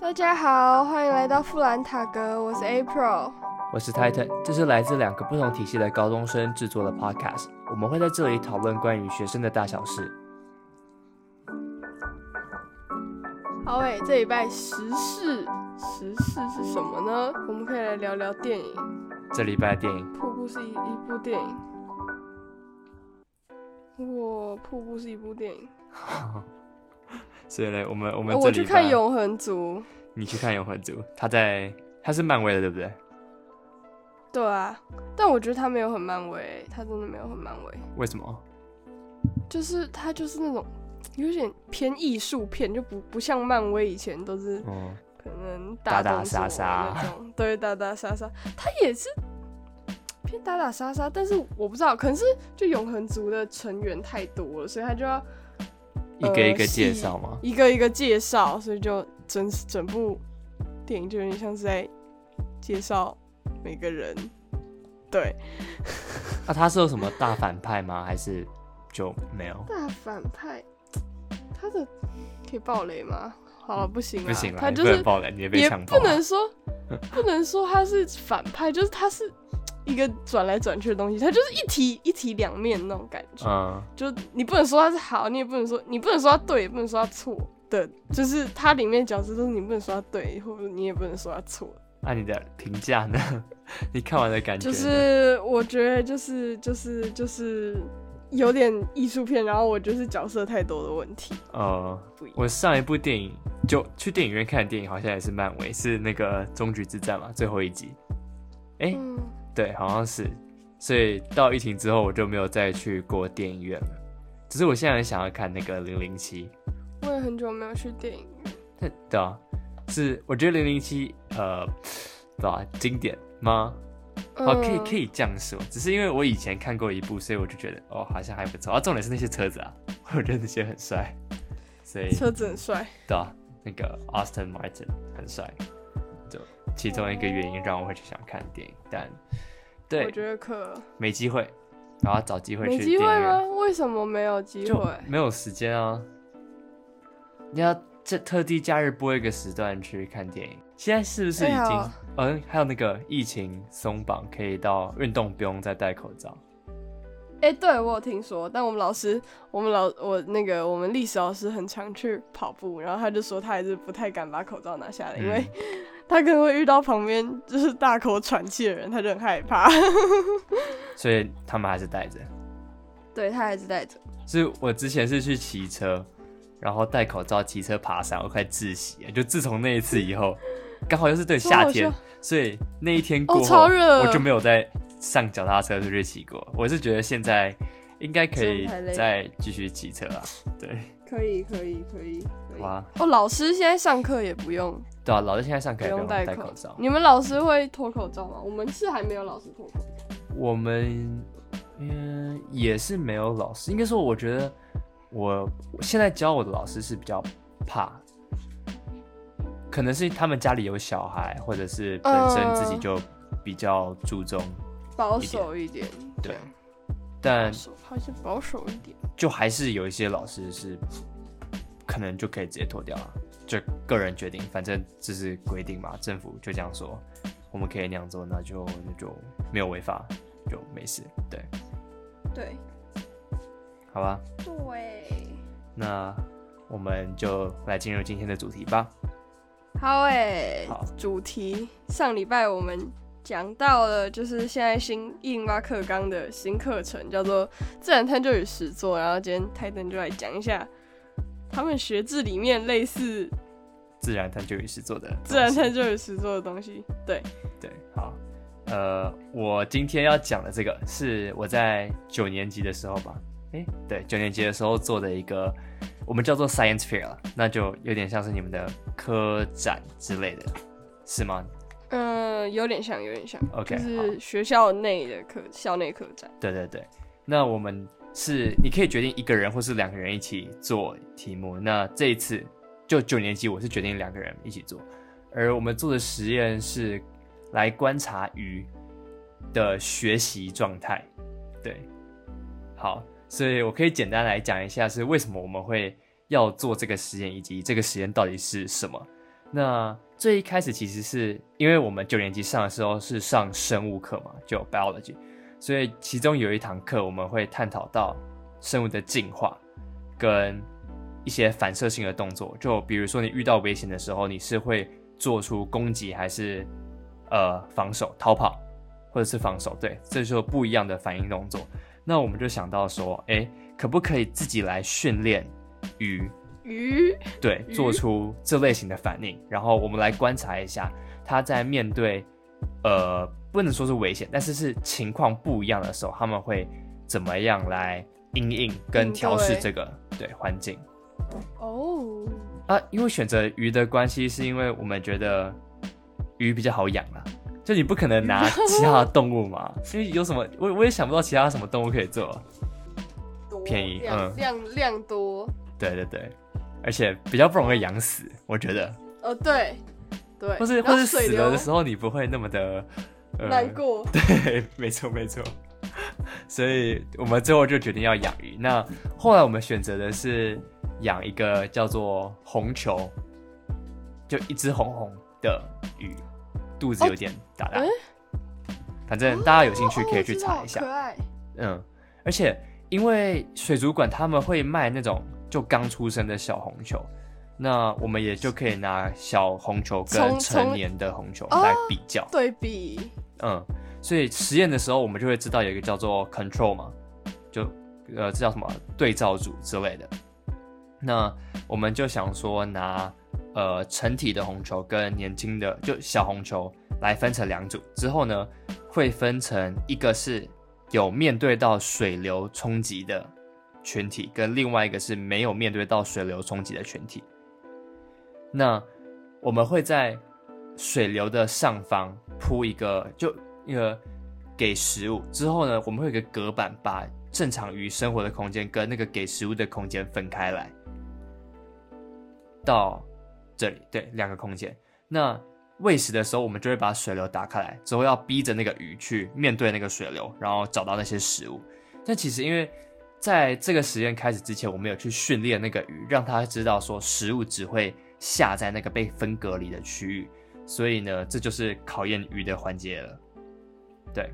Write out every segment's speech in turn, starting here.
大家好，欢迎来到富兰塔格，我是 April。我是 Titan，这是来自两个不同体系的高中生制作的 Podcast，我们会在这里讨论关于学生的大小事。好诶，这礼拜时事，时事是什么呢？我们可以来聊聊电影。这礼拜的电影，瀑布是一一部电影。我瀑布是一部电影。所以呢，我们我们呃我去看《永恒族》。你去看《永恒族》，他在他是漫威的，对不对？对啊，但我觉得他没有很漫威，他真的没有很漫威，为什么？就是他就是那种有点偏艺术片，就不不像漫威以前都是哦、可能打打杀杀那种，对，打打杀杀，他也是偏打打杀杀，但是我不知道，可能是就永恒族的成员太多了，所以他就要一个一个呃介绍吗？一个一个介绍，所以就整整部电影就有点像是在介绍每个人，对，那、他是有什么大反派吗？还是就没有？大反派，他的可以暴雷吗？好了，不行了，不行了，他就是也不。能说不能说他是反派，就是他是一个转来转去的东西，它就是一体一体两面那种感觉。嗯，就你不能说它是好，你也不能说你不能说它对，也不能说它错的，就是它里面角色都是你不能说它对，或者你也不能说它错。那、你的评价呢？你看完的感觉就？是我觉得就是就是就是有点艺术片，然后我就是角色太多的问题。呃，不一样我上一部电影就去电影院看的电影，好像也是漫威，是那个《终局之战》嘛，最后一集。哎、嗯，对，好像是。所以到疫情之后，我就没有再去过电影院了。只是我现在很想要看那个《零零七我也很久没有去电影院。》，对对啊，是我觉得《零零七》呃，对吧啊经典吗？哦，可以可以，以这样说，只是因为我以前看过一部，所以我就觉得哦，好像还不错。啊，重点是那些车子啊，我觉得那些很帅，所以车子很帅。对啊，那个 Austin Martin 很帅，就其中一个原因让我会去想看电影，但对我对觉得可没机会，然后找机会没机会去电影？为什么没有机就会？没有时间啊。你要这特地假日播一个时段去看电影，现在是不是已经？嗯，还有那个疫情松绑，可以到运动不用再戴口罩。哎、对我有听说，但我们老师，我们老我那个我们历史老师很常去跑步，然后他就说他还是不太敢把口罩拿下来，因为嗯他可能会遇到旁边就是大口喘气的人，他就很害怕。所以他们还是戴着。对他还是戴着。是我之前是去骑车，然后戴口罩骑车爬山，我快窒息了。就自从那一次以后，刚好又是对夏天，所以那一天过我就没有再上脚踏车出去骑过。我是觉得现在应该可以再继续骑车了。对，可以可以可以可以。哇，哦，老师现在上课也不用对啊，老师现在上课不也不用用戴口罩。你们老师会脱口罩吗？我们是还没有老师脱口罩。我们嗯也是没有老师，应该说我觉得我我现在教我的老师是比较怕，可能是他们家里有小孩，或者是本身自己嗯就比较注重，保守一点，对，但好像保守一点。就还是有一些老师是可能就可以直接脱掉了，就个人决定，反正这是规定嘛，政府就这样说，我们可以那样做，那就那就没有违法，就没事，对，对好吧。对，那我们就来进入今天的主题吧。好诶、好主题上礼拜我们讲到了，就是现在新一零八课纲的新课程叫做自然探究与实作，然后今天泰登就来讲一下他们学制里面类似自然探究与实作的自然探究，究与实作的东西。对，对，好，呃，我今天要讲的这个是我在九年级的时候吧，诶，对，九年级的时候做的一个，我们叫做 Science Fair 了，那就有点像是你们的科展之类的，是吗？嗯、有点像，有点像 OK，就是学校内的课校内课展。对对对，那我们是你可以决定一个人或是两个人一起做题目。那这一次就九年级，我是决定两个人一起做，而我们做的实验是来观察鱼的学习状态。对，好，所以我可以简单来讲一下是为什么我们会要做这个实验，以及这个实验到底是什么。那最一开始其实是因为我们九年级上的时候是上生物课嘛，就 biology，所以其中有一堂课我们会探讨到生物的进化跟一些反射性的动作，就比如说你遇到危险的时候，你是会做出攻击还是呃防守、逃跑，或者是防守？对，这就是不一样的反应动作。那我们就想到说，哎，可不可以自己来训练鱼？鱼对，做出这类型的反应，然后我们来观察一下，它在面对呃不能说是危险，但是是情况不一样的时候，他们会怎么样来应应跟调试这个对环境？哦，啊，因为选择鱼的关系，是因为我们觉得鱼比较好养啊，就你不可能拿其他的动物嘛，因为有什么我我也想不到其他什么动物可以做，便宜，嗯，量量多，对对对。而且比较不容易养死，我觉得。哦，对，对。或是或是死了的时候，你不会那么的难过。对，没错没错。所以我们最后就决定要养鱼。那后来我们选择的是养一个叫做红球，就一只红红的鱼，肚子有点大大。反正大家有兴趣可以去查一下。可爱。嗯，而且因为水族馆他们会卖那种。就刚出生的小红球，那我们也就可以拿小红球跟成年的红球来比较对比。嗯，所以实验的时候，我们就会知道有一个叫做 control 嘛，就呃这叫什么对照组之类的。那我们就想说拿呃成体的红球跟年轻的就小红球来分成两组，之后呢会分成一个是有面对到水流冲击的。群体跟另外一个是没有面对到水流冲击的群体。那我们会在水流的上方铺一个，就一个给食物之后呢，我们会有个隔板，把正常鱼生活的空间跟那个给食物的空间分开来。到这里，对，两个空间。那喂食的时候，我们就会把水流打开来，之后要逼着那个鱼去面对那个水流，然后找到那些食物。但其实因为在这个实验开始之前，我们有去训练那个鱼，让它知道说食物只会下在那个被分隔离的区域，所以呢，这就是考验鱼的环节了。对，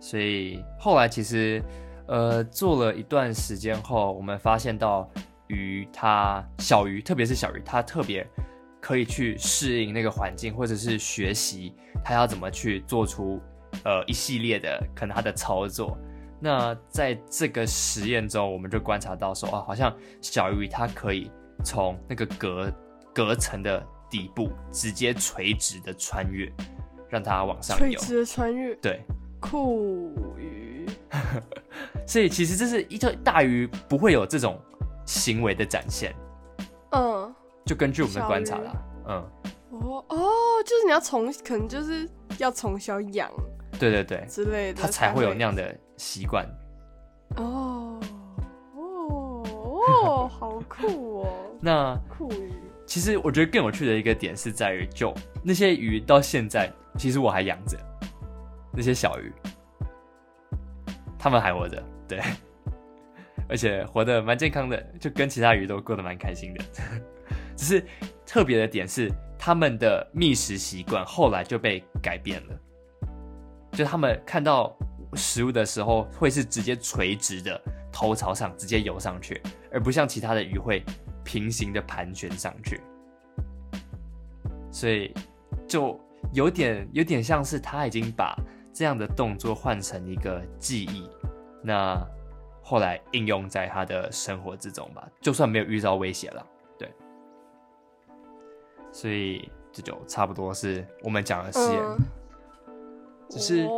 所以后来其实，呃，做了一段时间后，我们发现到鱼它小鱼，特别是小鱼，它特别可以去适应那个环境，或者是学习它要怎么去做出呃一系列的可能它的操作。那在这个实验中，我们就观察到说，啊，好像小鱼它可以从那个隔隔层的底部直接垂直的穿越，让它往上游。垂直的穿越。对。酷鱼。所以其实这是一条大鱼不会有这种行为的展现。嗯。就根据我们的观察啦。嗯。哦哦，就是你要从可能就是要从小养。对对对。之类的。它才会有那样的。习惯哦哦哦，好酷哦！那酷鱼，其实我觉得更有趣的一个点是在于，就那些鱼到现在，其实我还养着那些小鱼，他们还活着，对，而且活得蛮健康的，就跟其他鱼都过得蛮开心的。只是特别的点是，他们的觅食习惯后来就被改变了，就他们看到。食物的时候会是直接垂直的头朝上直接游上去，而不像其他的鱼会平行的盘旋上去，所以就有点有点像是他已经把这样的动作换成一个记忆，那后来应用在他的生活之中吧，就算没有遇到威胁了，对，所以这就差不多是我们讲的实验，只是。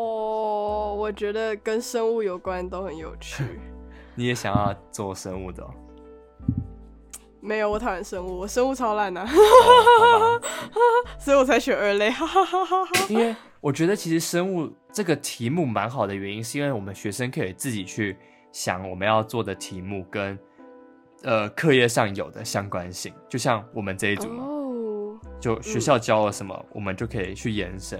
我觉得跟生物有关都很有趣。你也想要做生物的？没有，我讨厌生物，我生物超烂的，所以我才选二类。因为我觉得其实生物这个题目蛮好的原因，是因为我们学生可以自己去想我们要做的题目跟呃课业上有的相关性，就像我们这一组嘛，就学校教了什么，我们就可以去延伸。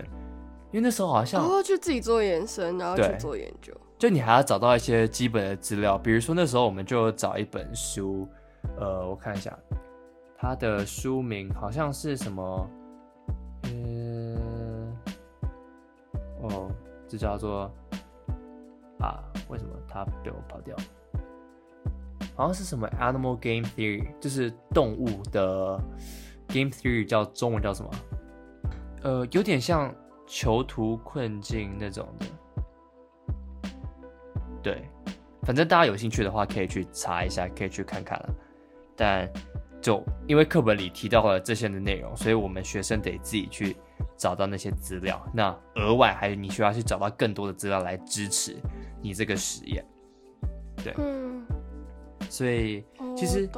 因为那时候好像哦，就自己做延伸，然后去做研究。就你还要找到一些基本的资料，比如说那时候我们就找一本书，呃，我看一下，它的书名好像是什么，嗯，哦，这叫做啊，为什么它被我跑掉？好像是什么 Animal Game Theory，就是动物的 Game Theory，叫中文叫什么？呃，有点像囚徒困境那种的。对，反正大家有兴趣的话，可以去查一下，可以去看看了。但就因为课本里提到了这些的内容，所以我们学生得自己去找到那些资料。那额外还有你需要去找到更多的资料来支持你这个实验。对，嗯，所以其实，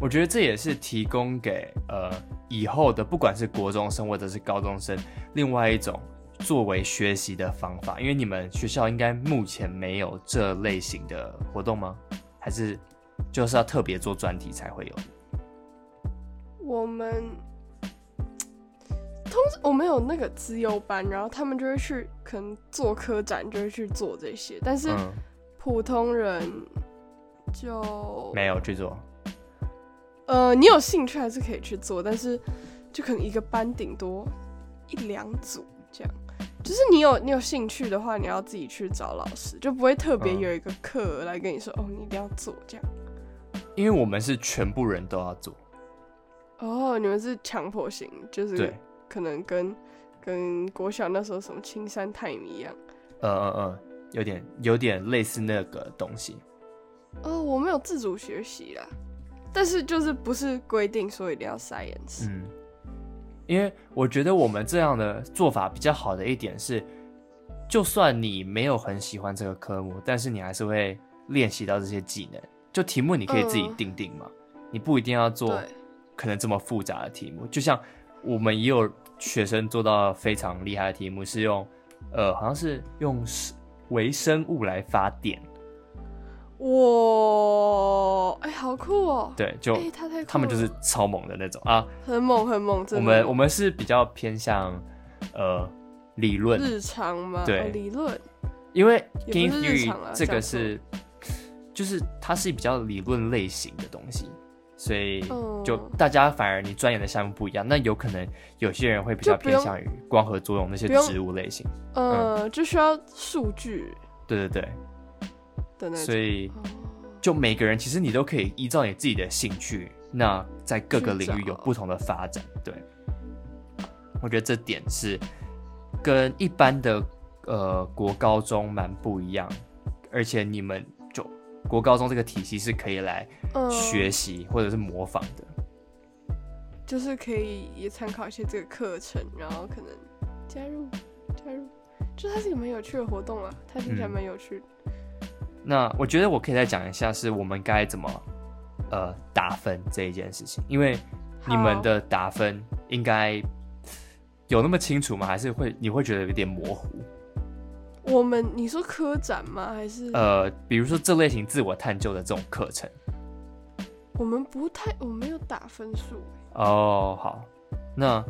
我觉得这也是提供给呃以后的不管是国中生或者是高中生，另外一种作为学习的方法。因为你们学校应该目前没有这类型的活动吗？还是就是要特别做专题才会有？我们通我们有那个资优班，然后他们就会去可能做科展，就会去做这些，但是嗯，普通人就没有去做。呃，你有兴趣还是可以去做，但是就可能一个班顶多一两组这样。就是你有你有兴趣的话，你要自己去找老师，就不会特别嗯有一个课来跟你说，哦，你一定要做这样。因为我们是全部人都要做，哦，你们是强迫型，就是对，可能跟跟国小那时候什么青山泰米一样。嗯嗯嗯，有点有点类似那个东西。哦，我没有自主学习啦，但是就是不是规定说一定要 science。嗯，因为我觉得我们这样的做法比较好的一点是，就算你没有很喜欢这个科目，但是你还是会练习到这些技能。就题目你可以自己嗯。定定嘛，你不一定要做，可能这么复杂的题目。就像我们也有学生做到非常厉害的题目，是用呃好像是用是微生物来发电，哇，哎、好酷哦！对，就哎、他太他们就是。超猛的那种啊。很猛很猛，我们我们是比较偏向呃理论，日常嘛，对哦理论。因为这个是，就是它是比较理论类型的东西，所以嗯。就大家反而你钻研的项目不一样，那有可能有些人会比较偏向于光合作用那些植物类型，呃，就需要数据。对对对。所以哦。就每个人其实你都可以依照你自己的兴趣，那在各个去领域有不同的发展。对，我觉得这点是跟一般的呃国高中蛮不一样，而且你们就国高中这个体系是可以来嗯学习或者是模仿的。就是可以也参考一些这个课程，然后可能加入加入，就它是一个蛮有趣的活动啊，它听起来嗯蛮有趣的。那我觉得我可以再讲一下，是我们该怎么呃打分这一件事情，因为你们的打分应该有那么清楚吗？还是会你会觉得有点模糊？我们你说科展吗？还是呃，比如说这类型自我探究的这种课程。我们不太我没有打分数哦，好，那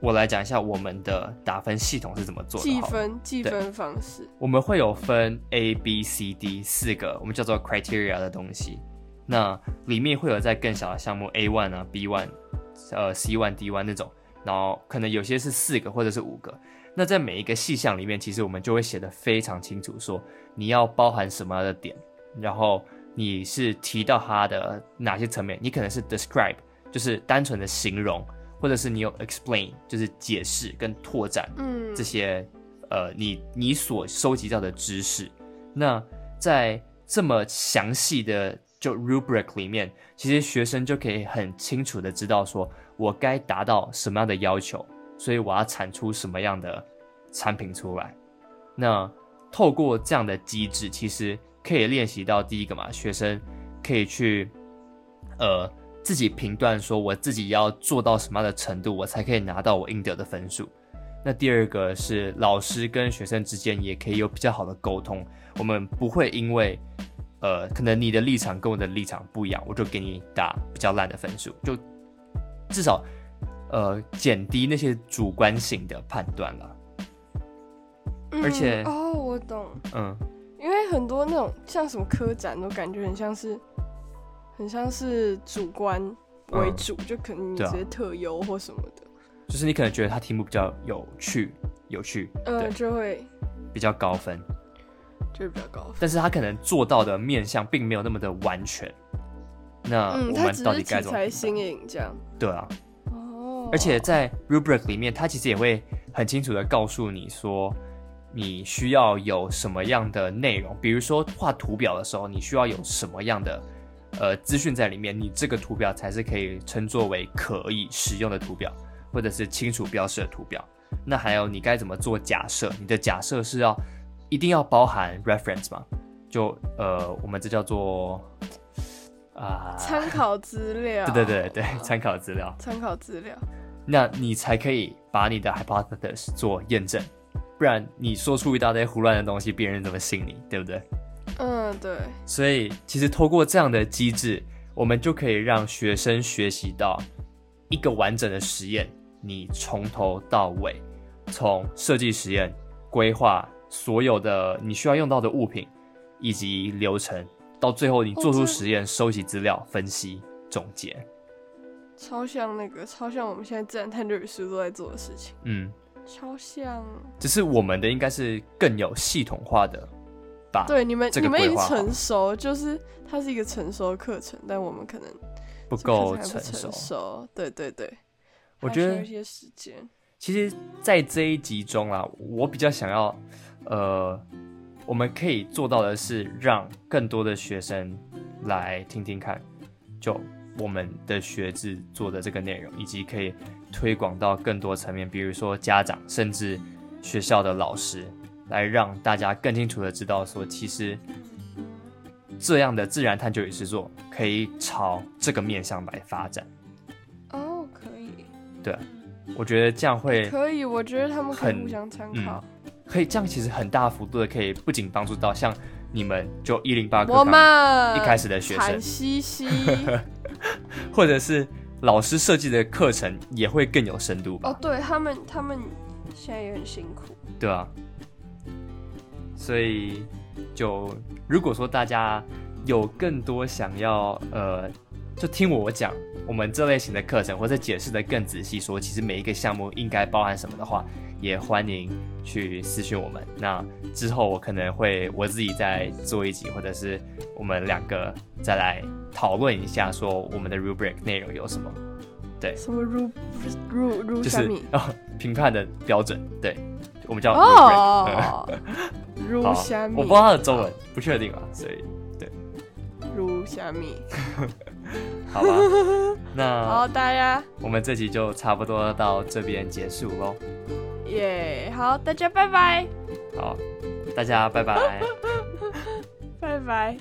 我来讲一下我们的打分系统是怎么做的。计分计分方式。我们会有分 A、B、C、D 四个，我们叫做 criteria 的东西。那里面会有在更小的项目 A one 啊、B one、呃 C one、D one 那种，然后可能有些是四个或者是五个。那在每一个细项里面，其实我们就会写得非常清楚，说你要包含什么样的点，然后你是提到它的哪些层面，你可能是 describe，就是单纯的形容，或者是你有 explain，就是解释跟拓展。嗯，这些呃你你所收集到的知识。那在这么详细的就 rubric 里面，其实学生就可以很清楚的知道说我该达到什么样的要求，所以我要产出什么样的产品出来。那透过这样的机制，其实可以练习到第一个嘛，学生可以去呃自己评断说我自己要做到什么样的程度，我才可以拿到我应得的分数。那第二个是老师跟学生之间也可以有比较好的沟通，我们不会因为呃可能你的立场跟我的立场不一样，我就给你打比较烂的分数，就至少呃减低那些主观性的判断了。嗯而且哦，我懂，嗯，因为很多那种像什么科展，都感觉很像是很像是主观为主，就可能你直接特优或什么的，就是你可能觉得它题目比较有趣，有趣，对嗯，就会比较高分，就会比较高分。但是他可能做到的面向并没有那么的完全。那嗯，我们到底该怎么新断？颖这样。对啊，哦，而且在 rubric 里面，它其实也会很清楚的告诉你说，你需要有什么样的内容，比如说画图表的时候，你需要有什么样的呃资讯在里面，你这个图表才是可以称作为可以使用的图表，或者是清楚标示的图表。那还有你该怎么做假设？你的假设是要一定要包含 reference 吗？就呃，我们这叫做啊，参考资料。对对对对，参考资料。参考资料。那你才可以把你的 hypothesis 做验证，不然你说出一大堆胡乱的东西，别人怎么信你，对不对？嗯，对，所以其实通过这样的机制，我们就可以让学生学习到一个完整的实验，你从头到尾，从设计实验、规划所有的你需要用到的物品以及流程，到最后你做出实验、收集资料、分析、总结。超像那个，超像我们现在自然探究与实都在做的事情，嗯，超像。只是我们的应该是更有系统化的吧？对，你们你们已经成熟，就是它是一个成熟的课程，但我们可能不够成熟。对对对，我觉得还需要一些时间。其实，在这一集中啊，我比较想要，呃，我们可以做到的是让更多的学生来听听看，就我们的学制做的这个内容，以及可以推广到更多层面，比如说家长，甚至学校的老师，来让大家更清楚的知道说，其实这样的自然探究与实作可以朝这个面向来发展。哦，可以，对，我觉得这样会可以，我觉得他们可以很互相参嗯考。可以这样，其实很大幅度的可以不仅帮助到像你们就一零八课我，们一开始的学生惨兮兮或者是老师设计的课程也会更有深度吧？哦，对他们，他们现在也很辛苦。对啊，所以就如果说大家有更多想要呃，就听我讲我们这类型的课程，或者解释的更仔细说，其实每一个项目应该包含什么的话，也欢迎去私讯我们。那之后我可能会我自己再做一集，或者是我们两个再来讨论一下，说我们的 rubric 内容有什么。对，什么如如如就是虾米？哦，评判的标准，对，我们叫 rubric。哦，虾米？我不知道它的中文，不确定啊，所以如虾米。好吧，那好，大家我们这集就差不多到这边结束喽。耶好，大家拜拜，好，大家拜拜。拜拜。